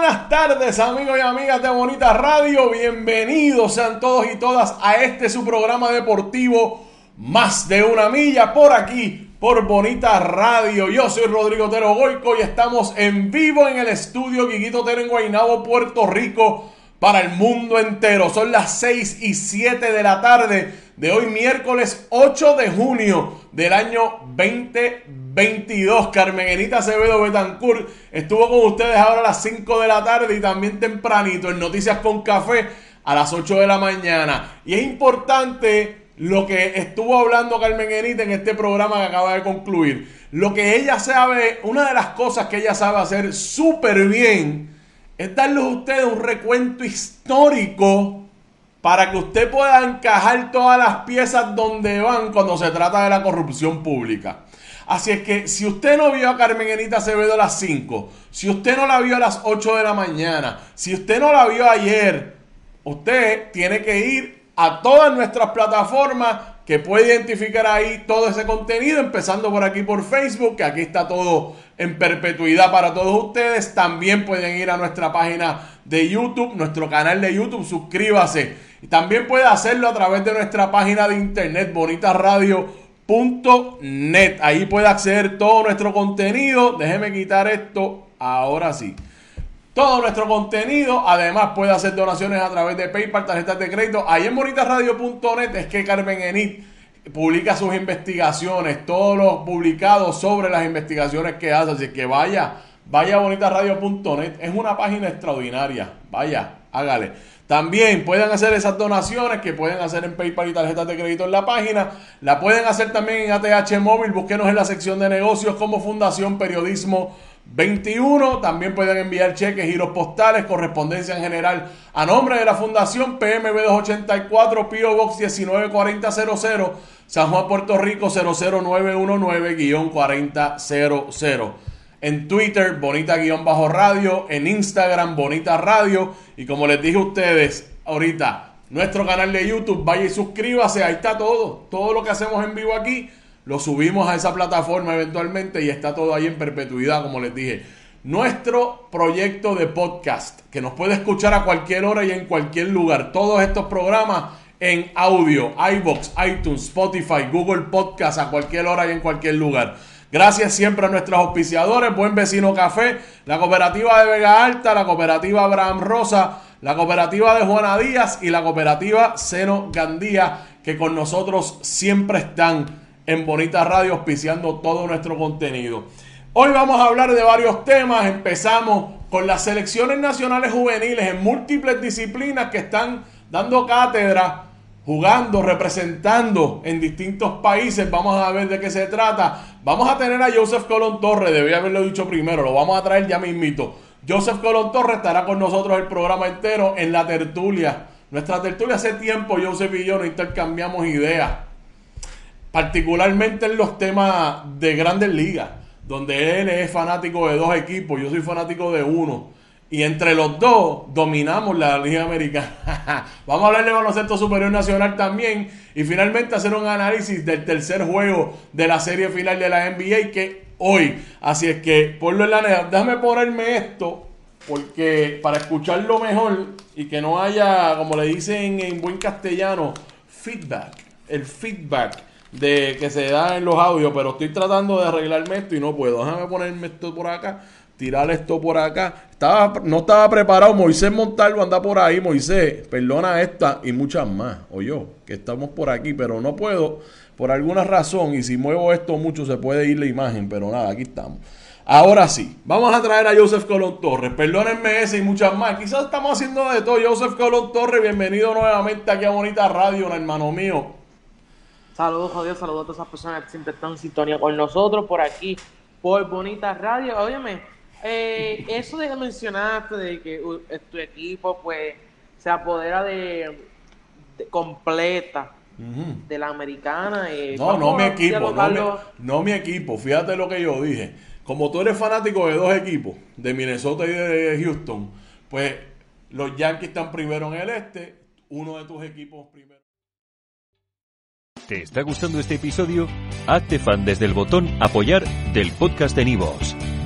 buenas tardes amigos y amigas de Bonita Radio, bienvenidos sean todos y todas a este su programa deportivo Más de una milla por aquí, por Bonita Radio. Yo soy Rodrigo Tero Goico y estamos en vivo en el estudio Guiguito Tero en Guaynabo, Puerto Rico para el mundo entero. Son las 6 y 7 de la tarde de hoy miércoles 8 de junio del año 2022. Carmen Enita Acevedo Betancourt estuvo con ustedes ahora a las 5 de la tarde y también tempranito en Noticias con Café a las 8 de la mañana. Y es importante lo que estuvo hablando Carmen Enita en este programa que acaba de concluir. Lo que ella sabe, una de las cosas que ella sabe hacer súper bien es darles a ustedes un recuento histórico para que usted pueda encajar todas las piezas donde van cuando se trata de la corrupción pública. Así es que si usted no vio a Carmen Enita Acevedo a las 5, si usted no la vio a las 8 de la mañana, si usted no la vio ayer, usted tiene que ir a todas nuestras plataformas que puede identificar ahí todo ese contenido, empezando por aquí por Facebook, que aquí está todo en perpetuidad para todos ustedes. También pueden ir a nuestra página de YouTube, nuestro canal de YouTube, suscríbase y también puede hacerlo a través de nuestra página de internet bonitasradio.net. Ahí puede acceder todo nuestro contenido. Déjeme quitar esto ahora sí. Todo nuestro contenido. Además puede hacer donaciones a través de PayPal, tarjetas de crédito. Ahí en bonitasradio.net es que Carmen Enit publica sus investigaciones, todos los publicados sobre las investigaciones que hace. Así que vaya, vaya a bonitasradio.net. Es una página extraordinaria. Vaya, hágale. También pueden hacer esas donaciones que pueden hacer en PayPal y tarjetas de crédito en la página. La pueden hacer también en ATH Móvil. Búsquenos en la sección de negocios como Fundación Periodismo 21. También pueden enviar cheques, giros postales, correspondencia en general a nombre de la Fundación PMB 284, PO Box 194000, San Juan, Puerto Rico 00919-4000 en Twitter, Bonita-Radio, en Instagram, Bonita Radio. Y como les dije a ustedes ahorita, nuestro canal de YouTube, vaya y suscríbase, ahí está todo. Todo lo que hacemos en vivo aquí, lo subimos a esa plataforma eventualmente y está todo ahí en perpetuidad, como les dije. Nuestro proyecto de podcast, que nos puede escuchar a cualquier hora y en cualquier lugar. Todos estos programas en audio, iBox, iTunes, Spotify, Google Podcast, a cualquier hora y en cualquier lugar. Gracias siempre a nuestros auspiciadores, Buen Vecino Café, la cooperativa de Vega Alta, la cooperativa Abraham Rosa, la cooperativa de Juana Díaz y la cooperativa Seno Gandía, que con nosotros siempre están en Bonita Radio auspiciando todo nuestro contenido. Hoy vamos a hablar de varios temas. Empezamos con las selecciones nacionales juveniles en múltiples disciplinas que están dando cátedra jugando, representando en distintos países. Vamos a ver de qué se trata. Vamos a tener a Joseph Colón Torres, debí haberlo dicho primero, lo vamos a traer ya mismito. Joseph Colón Torres estará con nosotros el programa entero en la tertulia. Nuestra tertulia hace tiempo, Joseph y yo nos intercambiamos ideas, particularmente en los temas de grandes ligas, donde él es fanático de dos equipos, yo soy fanático de uno. Y entre los dos dominamos la Liga Americana. Vamos a hablar de baloncesto superior nacional también. Y finalmente hacer un análisis del tercer juego de la serie final de la NBA que hoy. Así es que ponlo en la neta. Déjame ponerme esto porque para escucharlo mejor y que no haya, como le dicen en buen castellano, feedback. El feedback de que se da en los audios, pero estoy tratando de arreglarme esto y no puedo. Déjame ponerme esto por acá tirar esto por acá. Estaba, no estaba preparado. Moisés Montalvo anda por ahí. Moisés, perdona esta y muchas más. O yo, que estamos por aquí, pero no puedo por alguna razón. Y si muevo esto mucho se puede ir la imagen, pero nada, aquí estamos. Ahora sí, vamos a traer a Joseph Colón Torres. Perdónenme ese y muchas más. Quizás estamos haciendo de todo. Joseph Colón Torres, bienvenido nuevamente aquí a Bonita Radio, hermano mío. Saludos, Javier. Saludos a todas esas personas que siempre están en sintonía con nosotros por aquí, por Bonita Radio. Óyeme, eh, eso de que mencionaste de que tu equipo pues se apodera de, completa de la americana. Eh, no, no mi equipo, no mi, equipo. Fíjate lo que yo dije. Como tú eres fanático de dos equipos, de Minnesota y de Houston, pues los Yankees están primero en el este, uno de tus equipos primero. ¿Te está gustando este episodio? Hazte fan desde el botón apoyar del podcast de Nivos.